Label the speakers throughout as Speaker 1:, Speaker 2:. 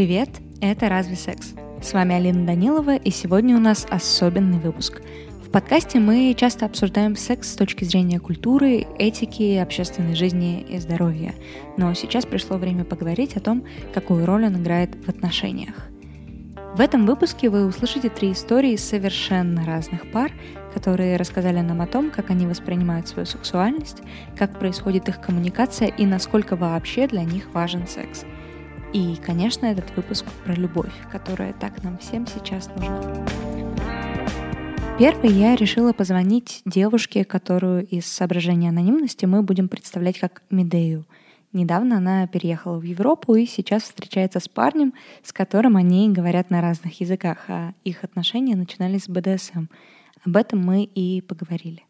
Speaker 1: Привет, это «Разве секс?». С вами Алина Данилова, и сегодня у нас особенный выпуск. В подкасте мы часто обсуждаем секс с точки зрения культуры, этики, общественной жизни и здоровья. Но сейчас пришло время поговорить о том, какую роль он играет в отношениях. В этом выпуске вы услышите три истории совершенно разных пар, которые рассказали нам о том, как они воспринимают свою сексуальность, как происходит их коммуникация и насколько вообще для них важен секс. И, конечно, этот выпуск про любовь, которая так нам всем сейчас нужна. Первый я решила позвонить девушке, которую из соображения анонимности мы будем представлять как Медею. Недавно она переехала в Европу и сейчас встречается с парнем, с которым они говорят на разных языках, а их отношения начинались с БДСМ — об этом мы и поговорили.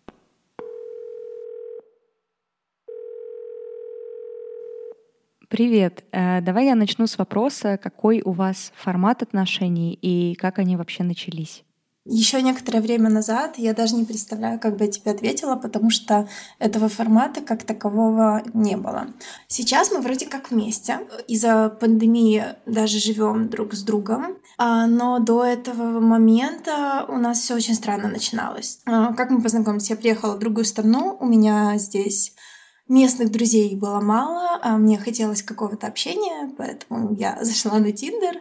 Speaker 1: Привет. Э, давай я начну с вопроса, какой у вас формат отношений и как они вообще начались?
Speaker 2: Еще некоторое время назад я даже не представляю, как бы я тебе ответила, потому что этого формата как такового не было. Сейчас мы вроде как вместе. Из-за пандемии даже живем друг с другом. А, но до этого момента у нас все очень странно начиналось. А, как мы познакомились? Я приехала в другую страну, у меня здесь местных друзей было мало, а мне хотелось какого-то общения, поэтому я зашла на Тиндер.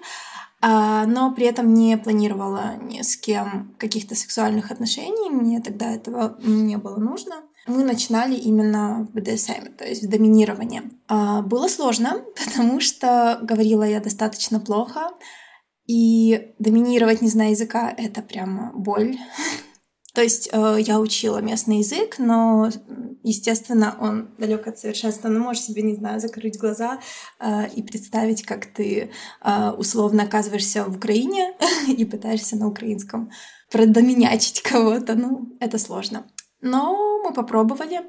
Speaker 2: А, но при этом не планировала ни с кем каких-то сексуальных отношений, мне тогда этого не было нужно. Мы начинали именно в БДСМ, то есть в доминировании. А, было сложно, потому что говорила я достаточно плохо, и доминировать, не зная языка, это прямо боль. То есть э, я учила местный язык, но, естественно, он далек от совершенства. Но можешь себе, не знаю, закрыть глаза э, и представить, как ты э, условно оказываешься в Украине и пытаешься на украинском продоминячить кого-то. Ну, это сложно. Но мы попробовали.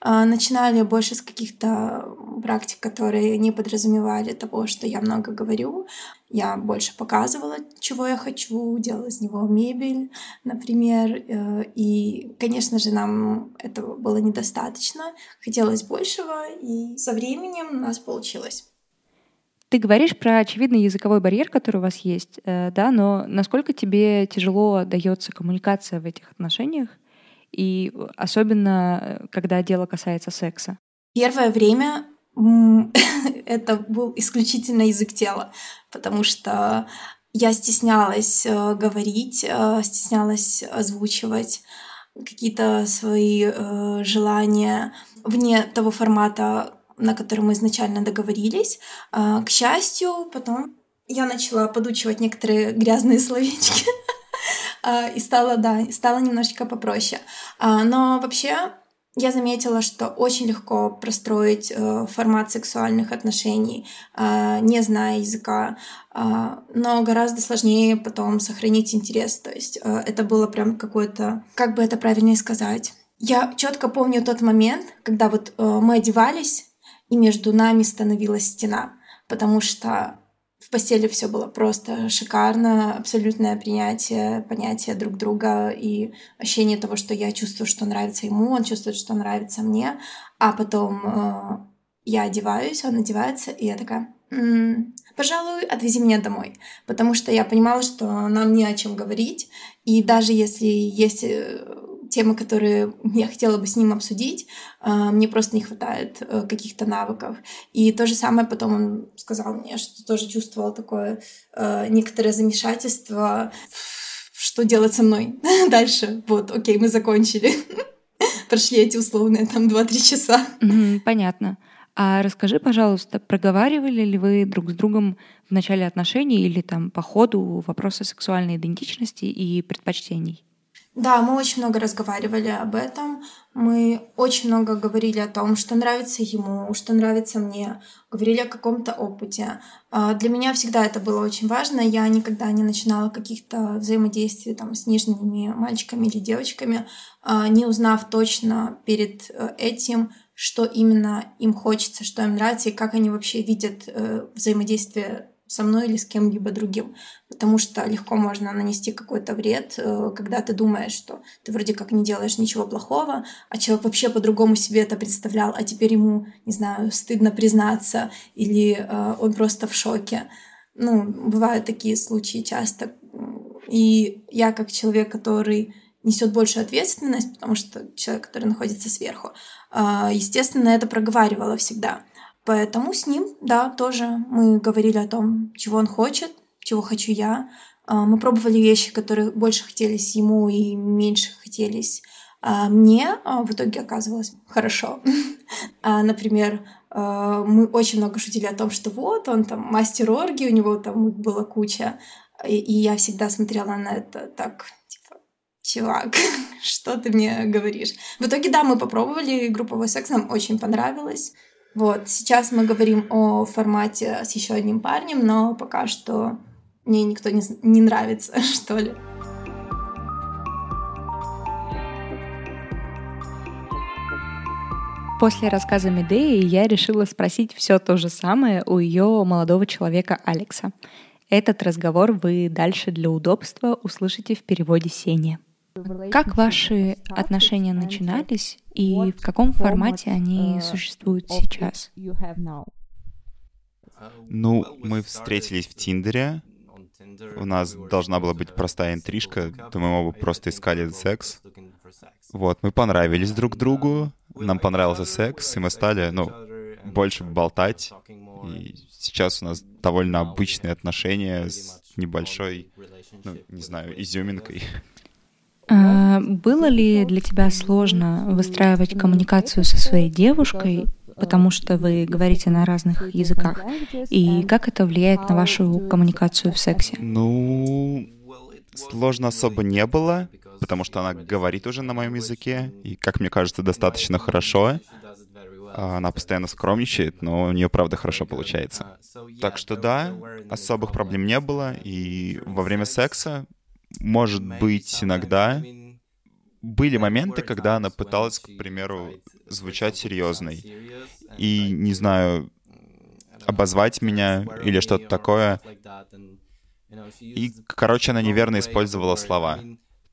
Speaker 2: А, начинали больше с каких-то практик, которые не подразумевали того, что я много говорю. Я больше показывала, чего я хочу, делала из него мебель, например. Э, и, конечно же, нам этого было недостаточно. Хотелось большего, и со временем у нас получилось.
Speaker 1: Ты говоришь про очевидный языковой барьер, который у вас есть, э, да, но насколько тебе тяжело дается коммуникация в этих отношениях? И особенно, э, когда дело касается секса?
Speaker 2: Первое время это был исключительно язык тела, потому что я стеснялась э, говорить, э, стеснялась озвучивать какие-то свои желания вне того формата, на который мы изначально договорились. К счастью, потом я начала подучивать некоторые грязные словечки. А, и стало, да, стало немножечко попроще. А, но вообще я заметила, что очень легко простроить э, формат сексуальных отношений, а, не зная языка, но гораздо сложнее потом сохранить интерес. То есть э, это было прям какое-то, как бы это правильнее сказать. Я четко помню тот момент, когда вот э, мы одевались, и между нами становилась стена, потому что в постели все было просто шикарно, абсолютное принятие понятия друг друга и ощущение того, что я чувствую, что нравится ему, он чувствует, что нравится мне, а потом э, я одеваюсь, он одевается, и я такая, м-м, пожалуй, отвези меня домой, потому что я понимала, что нам не о чем говорить, и даже если есть э, темы, которые я хотела бы с ним обсудить, а, мне просто не хватает э, каких-то навыков. И то же самое потом он сказал мне, что тоже чувствовал такое э, некоторое замешательство, что делать со мной дальше. Вот, окей, мы закончили. Прошли эти условные там 2-3 часа.
Speaker 1: понятно. А расскажи, пожалуйста, проговаривали ли вы друг с другом в начале отношений или там по ходу вопросы сексуальной идентичности и предпочтений?
Speaker 2: Да, мы очень много разговаривали об этом. Мы очень много говорили о том, что нравится ему, что нравится мне. Говорили о каком-то опыте. А, для меня всегда это было очень важно. Я никогда не начинала каких-то взаимодействий там, с нижними мальчиками или девочками, а, не узнав точно перед э, этим, что именно им хочется, что им нравится и как они вообще видят э, взаимодействие со мной или с кем-либо другим. Потому что легко можно нанести какой-то вред, э, когда ты думаешь, что ты вроде как не делаешь ничего плохого, а человек вообще по-другому себе это представлял, а теперь ему, не знаю, стыдно признаться, или э, он просто в шоке. ну, бывают такие случаи часто. И я как человек, который несет большую ответственность, потому что человек, который находится сверху, а, естественно, это проговаривала всегда. Поэтому с ним, да, тоже мы говорили о том, чего он хочет, чего хочу я. А, мы пробовали вещи, которые больше хотелись ему и меньше хотелись а, мне. В итоге оказывалось хорошо. Например, мы очень много шутили о том, что вот он там мастер орги, у него там была куча. И я всегда смотрела на это так, типа, чувак, что ты мне говоришь? В итоге, да, мы попробовали групповой секс, нам очень понравилось. Вот, сейчас мы говорим о формате с еще одним парнем, но пока что мне никто не, не нравится, что ли.
Speaker 1: После рассказа Медеи я решила спросить все то же самое у ее молодого человека Алекса. Этот разговор вы дальше для удобства услышите в переводе Сени. Как ваши отношения начинались и в каком формате они существуют сейчас?
Speaker 3: Ну, мы встретились в Тиндере. У нас должна была быть простая интрижка, то мы оба просто искали секс. Вот, мы понравились друг другу, нам понравился секс, и мы стали, ну, больше болтать. И сейчас у нас довольно обычные отношения с небольшой, ну, не знаю, изюминкой.
Speaker 1: А, было ли для тебя сложно выстраивать коммуникацию со своей девушкой, потому что вы говорите на разных языках? И как это влияет на вашу коммуникацию в сексе?
Speaker 3: Ну, сложно особо не было, потому что она говорит уже на моем языке, и, как мне кажется, достаточно хорошо. А, она постоянно скромничает, но у нее, правда, хорошо получается. Так что да, особых проблем не было, и во время секса может быть, иногда были моменты, когда она пыталась, к примеру, звучать серьезной. И, не знаю, обозвать меня или что-то такое. И, короче, она неверно использовала слова.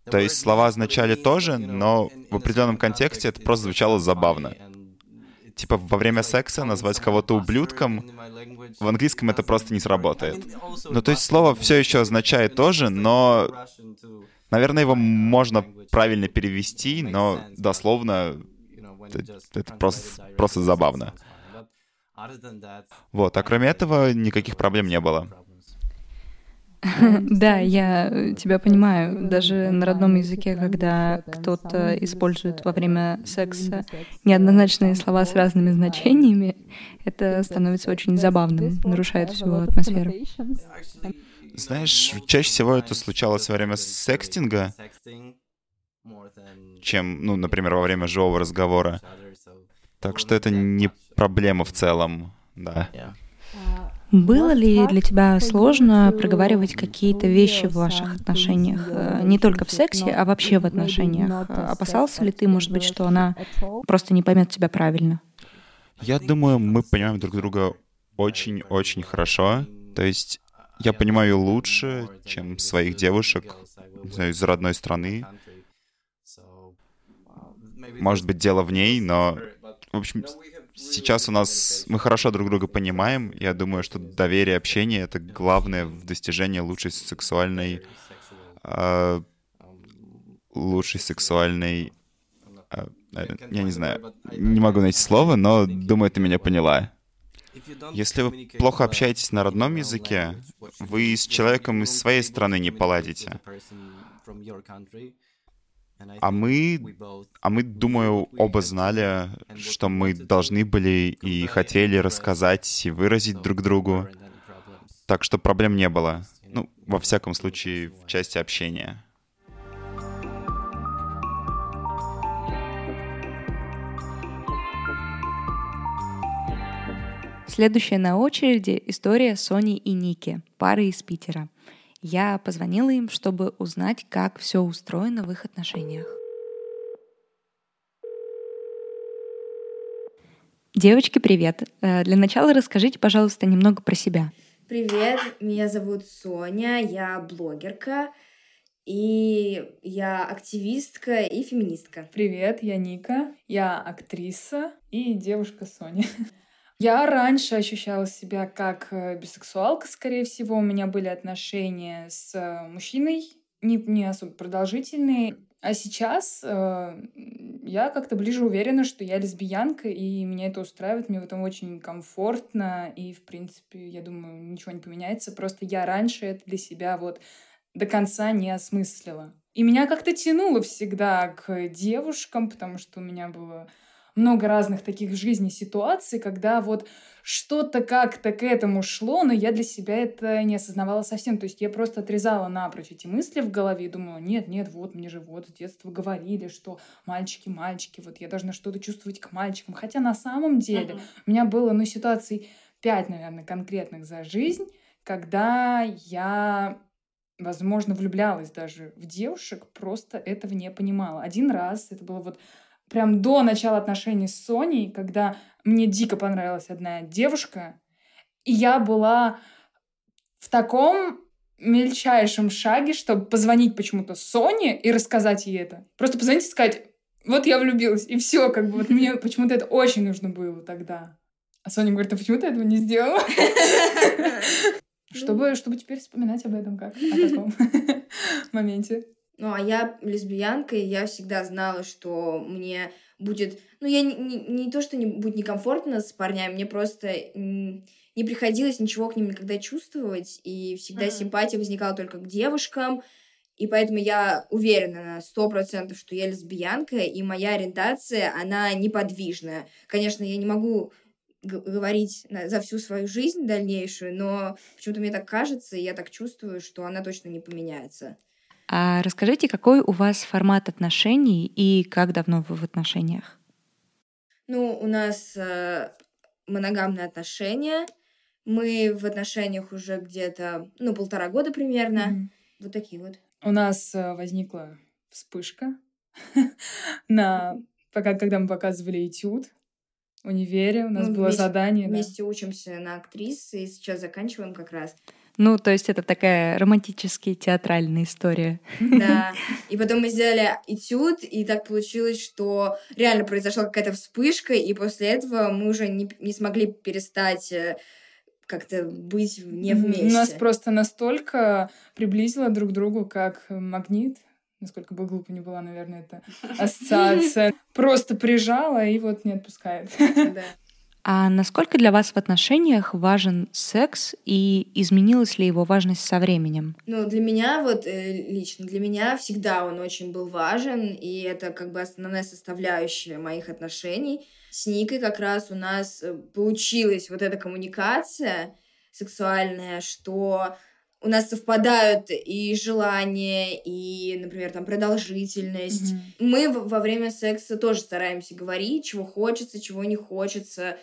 Speaker 3: То есть слова означали тоже, но в определенном контексте это просто звучало забавно. Типа во время секса назвать кого-то ублюдком, в английском это просто не сработает. Ну, то есть слово все еще означает тоже, но, наверное, его можно правильно перевести, но дословно это, это просто, просто забавно. Вот, а кроме этого никаких проблем не было.
Speaker 1: Да, я тебя понимаю. Даже на родном языке, когда кто-то использует во время секса неоднозначные слова с разными значениями, это становится очень забавным, нарушает всю атмосферу.
Speaker 3: Знаешь, чаще всего это случалось во время секстинга, чем, ну, например, во время живого разговора. Так что это не проблема в целом, да.
Speaker 1: Было ли для тебя сложно проговаривать какие-то вещи в ваших отношениях? Э, не только в сексе, а вообще в отношениях. Опасался ли ты, может быть, что она просто не поймет тебя правильно?
Speaker 3: Я думаю, мы понимаем друг друга очень-очень хорошо. То есть я понимаю лучше, чем своих девушек не знаю, из родной страны. Может быть, дело в ней, но, в общем, сейчас у нас мы хорошо друг друга понимаем. Я думаю, что доверие, общение — это главное в достижении лучшей сексуальной... Э, лучшей сексуальной... Э, я не знаю, не могу найти слово, но думаю, ты меня поняла. Если вы плохо общаетесь на родном языке, вы с человеком из своей страны не поладите. А мы, а мы, думаю, оба знали, что мы должны были и хотели рассказать и выразить друг другу. Так что проблем не было. Ну, во всяком случае, в части общения.
Speaker 1: Следующая на очереди история Сони и Ники, пары из Питера. Я позвонила им, чтобы узнать, как все устроено в их отношениях. Девочки, привет. Э, для начала расскажите, пожалуйста, немного про себя.
Speaker 4: Привет, меня зовут Соня, я блогерка, и я активистка и феминистка.
Speaker 5: Привет, я Ника, я актриса и девушка Соня. Я раньше ощущала себя как э, бисексуалка, скорее всего. У меня были отношения с э, мужчиной, не, не особо продолжительные. А сейчас э, я как-то ближе уверена, что я лесбиянка, и меня это устраивает, мне в этом очень комфортно, и, в принципе, я думаю, ничего не поменяется. Просто я раньше это для себя вот до конца не осмыслила. И меня как-то тянуло всегда к девушкам, потому что у меня было много разных таких в жизни ситуаций, когда вот что-то как-то к этому шло, но я для себя это не осознавала совсем. То есть я просто отрезала напрочь эти мысли в голове и думала, нет, нет, вот мне же вот с детства говорили, что мальчики, мальчики, вот я должна что-то чувствовать к мальчикам. Хотя на самом деле uh-huh. у меня было, ну, ситуаций пять, наверное, конкретных за жизнь, когда я возможно, влюблялась даже в девушек, просто этого не понимала. Один раз, это было вот прям до начала отношений с Соней, когда мне дико понравилась одна девушка, и я была в таком мельчайшем шаге, чтобы позвонить почему-то Соне и рассказать ей это. Просто позвонить и сказать, вот я влюбилась, и все, как бы вот мне почему-то это очень нужно было тогда. А Соня говорит, а почему ты этого не сделала? Чтобы, чтобы теперь вспоминать об этом как? О таком моменте.
Speaker 4: Ну, а я лесбиянка, и я всегда знала, что мне будет... Ну, я не, не, не то, что не будет некомфортно с парнями, мне просто не приходилось ничего к ним никогда чувствовать, и всегда uh-huh. симпатия возникала только к девушкам, и поэтому я уверена на сто процентов, что я лесбиянка, и моя ориентация, она неподвижная. Конечно, я не могу говорить за всю свою жизнь дальнейшую, но почему-то мне так кажется, и я так чувствую, что она точно не поменяется.
Speaker 1: А расскажите, какой у вас формат отношений и как давно вы в отношениях?
Speaker 4: Ну, у нас э, моногамные отношения. Мы в отношениях уже где-то, ну, полтора года примерно. Mm-hmm. Вот такие вот.
Speaker 5: У нас э, возникла вспышка на пока когда мы показывали этюд в универе, у нас было задание.
Speaker 4: Вместе учимся на актрисы и сейчас заканчиваем как раз.
Speaker 1: Ну, то есть это такая романтическая театральная история.
Speaker 4: Да. И потом мы сделали этюд, и так получилось, что реально произошла какая-то вспышка, и после этого мы уже не, не смогли перестать э, как-то быть не вместе.
Speaker 5: Нас просто настолько приблизило друг к другу, как магнит. Насколько бы глупо не была, наверное, эта ассоциация. Просто прижала и вот не отпускает. Да.
Speaker 1: А насколько для вас в отношениях важен секс и изменилась ли его важность со временем?
Speaker 4: Ну, для меня вот э, лично, для меня всегда он очень был важен, и это как бы основная составляющая моих отношений. С Никой как раз у нас э, получилась вот эта коммуникация сексуальная, что у нас совпадают и желания, и, например, там продолжительность. Mm-hmm. Мы во время секса тоже стараемся говорить, чего хочется, чего не хочется,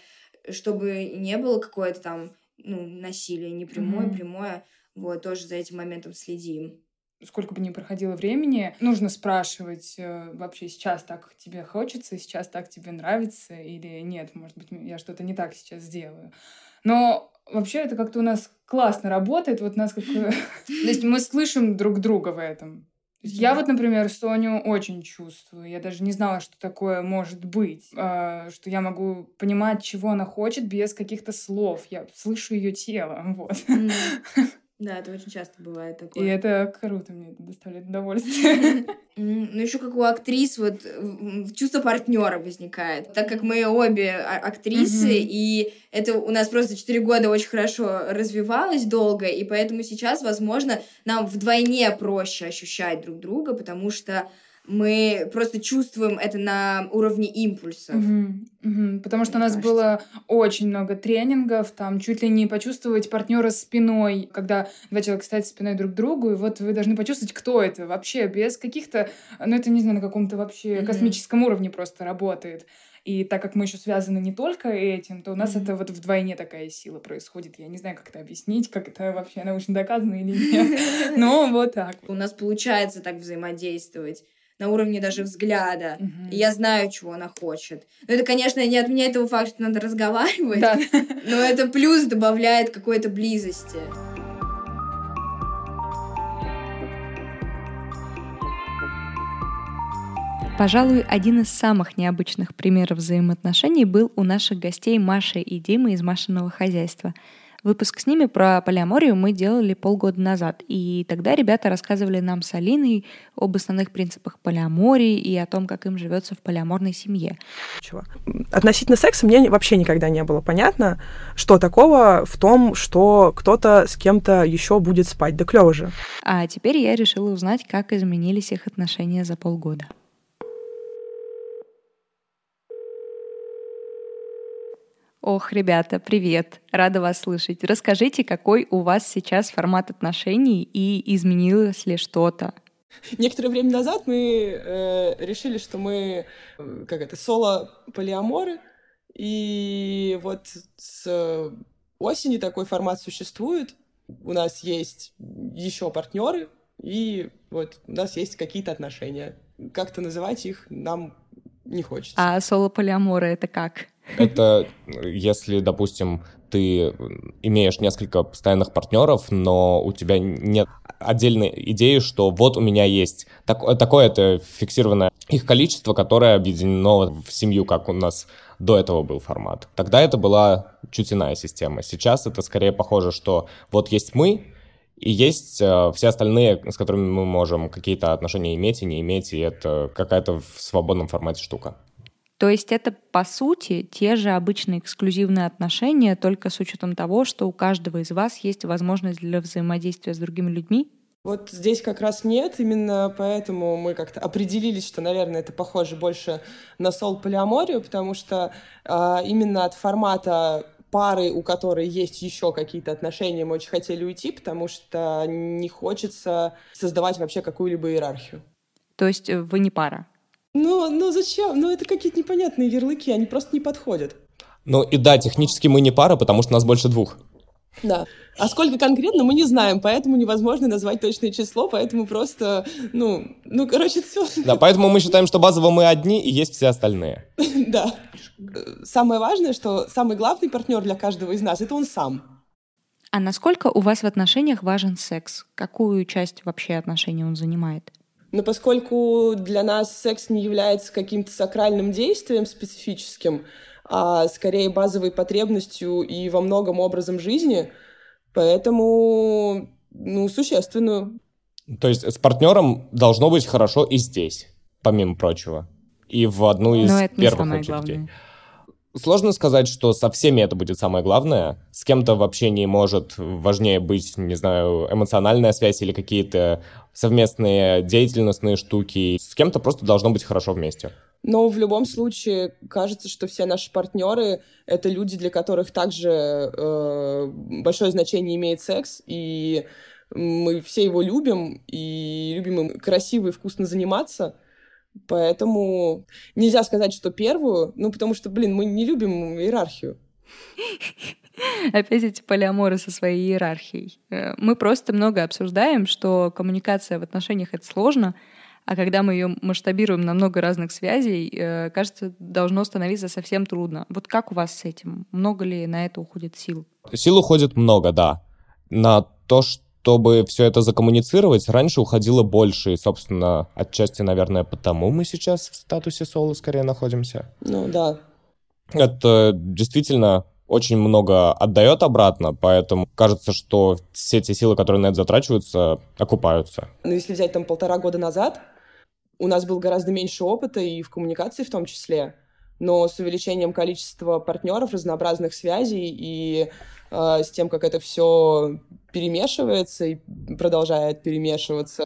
Speaker 4: чтобы не было какое-то там ну, насилие, не прямое, mm-hmm. прямое. Вот, тоже за этим моментом следим.
Speaker 5: Сколько бы ни проходило времени, нужно спрашивать, э, вообще сейчас так тебе хочется, сейчас так тебе нравится или нет, может быть, я что-то не так сейчас сделаю. Но вообще это как-то у нас классно работает, вот нас как... То есть мы слышим друг друга в этом. Я вот, например, Соню очень чувствую. Я даже не знала, что такое может быть. Э, что я могу понимать, чего она хочет без каких-то слов. Я слышу ее тело. Вот. Mm.
Speaker 4: Да, это очень часто бывает такое.
Speaker 5: И это круто, мне это доставляет удовольствие.
Speaker 4: Ну, еще как у актрис, вот чувство партнера возникает. Так как мы обе а, актрисы, и это у нас просто 4 года очень хорошо развивалось долго, и поэтому сейчас, возможно, нам вдвойне проще ощущать друг друга, потому что мы просто чувствуем это на уровне импульсов.
Speaker 5: Угу, угу. Потому что у нас кажется. было очень много тренингов, там чуть ли не почувствовать партнера спиной, когда два человека стоят спиной друг к другу, и вот вы должны почувствовать, кто это вообще, без каких-то, ну это не знаю, на каком-то вообще угу. космическом уровне просто работает. И так как мы еще связаны не только этим, то у нас mm-hmm. это вот вдвойне такая сила происходит. Я не знаю, как это объяснить, как это вообще научно доказано или нет. Но вот так.
Speaker 4: У нас получается так взаимодействовать на уровне даже взгляда. Угу. И я знаю, чего она хочет. Но это, конечно, не отменяет того факта, что надо разговаривать, да. но это плюс добавляет какой-то близости.
Speaker 1: Пожалуй, один из самых необычных примеров взаимоотношений был у наших гостей Маши и Димы из Машиного хозяйства — Выпуск с ними про полиаморию мы делали полгода назад, и тогда ребята рассказывали нам с Алиной об основных принципах полиамории и о том, как им живется в полиаморной семье.
Speaker 6: Чего? Относительно секса мне вообще никогда не было понятно, что такого в том, что кто-то с кем-то еще будет спать. Да клево же.
Speaker 1: А теперь я решила узнать, как изменились их отношения за полгода. Ох, ребята, привет! Рада вас слышать. Расскажите, какой у вас сейчас формат отношений и изменилось ли что-то?
Speaker 6: Некоторое время назад мы э, решили, что мы, э, как это, соло-полиаморы, и вот с осени такой формат существует. У нас есть еще партнеры, и вот у нас есть какие-то отношения. Как-то называть их нам не хочется.
Speaker 1: А соло-полиаморы это как?
Speaker 7: Это если, допустим, ты имеешь несколько постоянных партнеров, но у тебя нет отдельной идеи, что вот у меня есть так, такое-то фиксированное их количество, которое объединено в семью, как у нас до этого был формат. Тогда это была чуть иная система. Сейчас это скорее похоже, что вот есть мы, и есть э, все остальные, с которыми мы можем какие-то отношения иметь и не иметь, и это какая-то в свободном формате штука.
Speaker 1: То есть это, по сути, те же обычные эксклюзивные отношения, только с учетом того, что у каждого из вас есть возможность для взаимодействия с другими людьми?
Speaker 6: Вот здесь как раз нет, именно поэтому мы как-то определились, что, наверное, это похоже больше на сол полиаморию, потому что э, именно от формата пары, у которой есть еще какие-то отношения, мы очень хотели уйти, потому что не хочется создавать вообще какую-либо иерархию.
Speaker 1: То есть вы не пара?
Speaker 6: Ну, ну зачем? Ну, это какие-то непонятные ярлыки, они просто не подходят.
Speaker 7: Ну и да, технически мы не пара, потому что нас больше двух.
Speaker 6: Да. А сколько конкретно, мы не знаем, поэтому невозможно назвать точное число, поэтому просто, ну, ну, короче, все.
Speaker 7: Да, поэтому мы считаем, что базово мы одни, и есть все остальные.
Speaker 6: Да. Самое важное, что самый главный партнер для каждого из нас — это он сам.
Speaker 1: А насколько у вас в отношениях важен секс? Какую часть вообще отношений он занимает?
Speaker 6: Но поскольку для нас секс не является каким-то сакральным действием специфическим, а скорее базовой потребностью и во многом образом жизни, поэтому, ну, существенную.
Speaker 7: То есть с партнером должно быть хорошо и здесь, помимо прочего. И в одну из Но это первых не очередей. Главное. Сложно сказать, что со всеми это будет самое главное. С кем-то в общении может важнее быть, не знаю, эмоциональная связь или какие-то совместные деятельностные штуки. С кем-то просто должно быть хорошо вместе.
Speaker 6: Но в любом случае кажется, что все наши партнеры — это люди, для которых также э, большое значение имеет секс, и мы все его любим, и любим им красиво и вкусно заниматься — Поэтому нельзя сказать, что первую, ну, потому что, блин, мы не любим иерархию.
Speaker 1: Опять эти полиаморы со своей иерархией. Э, мы просто много обсуждаем, что коммуникация в отношениях — это сложно, а когда мы ее масштабируем на много разных связей, э, кажется, должно становиться совсем трудно. Вот как у вас с этим? Много ли на это уходит сил?
Speaker 7: Сил уходит много, да. На то, что чтобы все это закоммуницировать, раньше уходило больше, и, собственно, отчасти, наверное, потому мы сейчас в статусе соло скорее находимся.
Speaker 6: Ну, да.
Speaker 7: Это действительно очень много отдает обратно, поэтому кажется, что все те силы, которые на это затрачиваются, окупаются.
Speaker 6: Ну, если взять там полтора года назад, у нас было гораздо меньше опыта и в коммуникации в том числе, но с увеличением количества партнеров, разнообразных связей и э, с тем, как это все перемешивается и продолжает перемешиваться,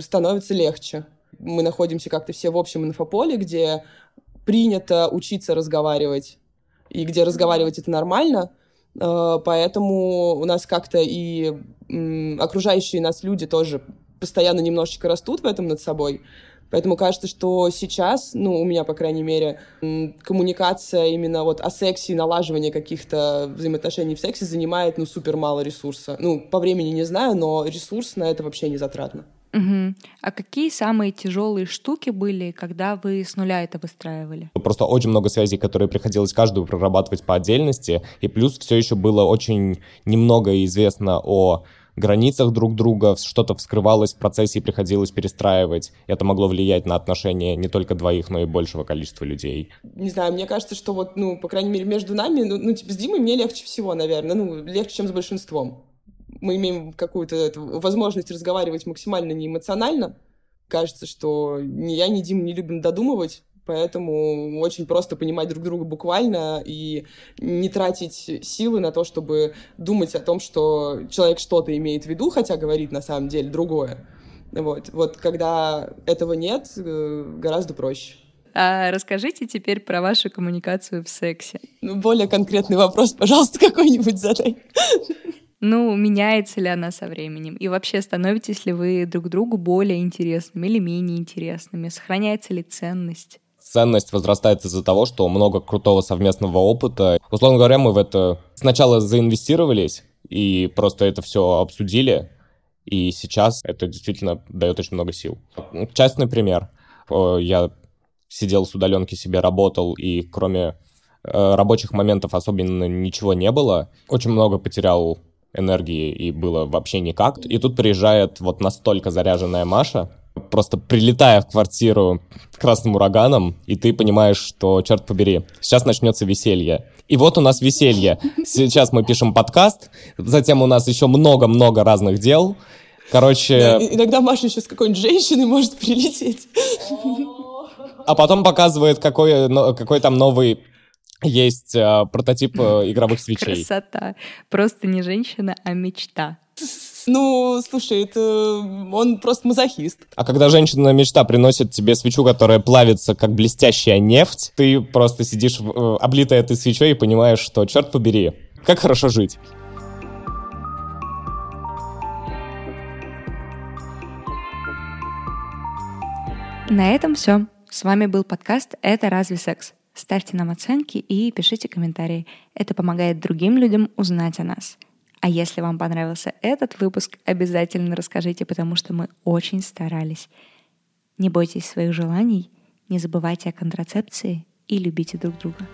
Speaker 6: становится легче. Мы находимся как-то все в общем инфополе, где принято учиться разговаривать, и где разговаривать это нормально, э, поэтому у нас как-то и окружающие нас люди тоже постоянно немножечко растут в этом над собой. Поэтому кажется, что сейчас, ну, у меня, по крайней мере, коммуникация именно вот о сексе и налаживание каких-то взаимоотношений в сексе занимает, ну, супер мало ресурса. Ну, по времени не знаю, но ресурс на это вообще не затратно.
Speaker 1: Угу. А какие самые тяжелые штуки были, когда вы с нуля это выстраивали?
Speaker 7: Просто очень много связей, которые приходилось каждую прорабатывать по отдельности, и плюс все еще было очень немного известно о границах друг друга, что-то вскрывалось в процессе и приходилось перестраивать. Это могло влиять на отношения не только двоих, но и большего количества людей.
Speaker 6: Не знаю, мне кажется, что вот, ну, по крайней мере, между нами, ну, ну типа, с Димой мне легче всего, наверное, ну, легче, чем с большинством. Мы имеем какую-то возможность разговаривать максимально неэмоционально. Кажется, что ни я, ни Дима не любим додумывать, Поэтому очень просто понимать друг друга буквально и не тратить силы на то, чтобы думать о том, что человек что-то имеет в виду, хотя говорит на самом деле другое. Вот, вот когда этого нет, э, гораздо проще.
Speaker 1: А расскажите теперь про вашу коммуникацию в сексе.
Speaker 6: Ну, более конкретный вопрос, пожалуйста, какой-нибудь задай.
Speaker 1: Ну, меняется ли она со временем? И вообще, становитесь ли вы друг другу более интересными или менее интересными? Сохраняется ли ценность?
Speaker 7: Ценность возрастает из-за того, что много крутого совместного опыта. Условно говоря, мы в это сначала заинвестировались и просто это все обсудили, и сейчас это действительно дает очень много сил. Частный пример. Я сидел с удаленки себе, работал, и кроме э, рабочих моментов особенно ничего не было. Очень много потерял энергии и было вообще никак. И тут приезжает вот настолько заряженная Маша, просто прилетая в квартиру красным ураганом, и ты понимаешь, что, черт побери, сейчас начнется веселье. И вот у нас веселье. Сейчас мы пишем подкаст, затем у нас еще много-много разных дел. Короче... Да,
Speaker 6: иногда Маша еще с какой-нибудь женщиной может прилететь.
Speaker 7: А потом показывает, какой, какой там новый есть э, прототип э, игровых свечей.
Speaker 1: Красота. Просто не женщина, а мечта.
Speaker 6: Ну, слушай, это он просто мазохист.
Speaker 7: А когда женщина мечта приносит тебе свечу, которая плавится как блестящая нефть, ты просто сидишь э, облитая этой свечой и понимаешь, что, черт побери, как хорошо жить.
Speaker 1: На этом все. С вами был подкаст «Это разве секс?». Ставьте нам оценки и пишите комментарии. Это помогает другим людям узнать о нас. А если вам понравился этот выпуск, обязательно расскажите, потому что мы очень старались. Не бойтесь своих желаний, не забывайте о контрацепции и любите друг друга.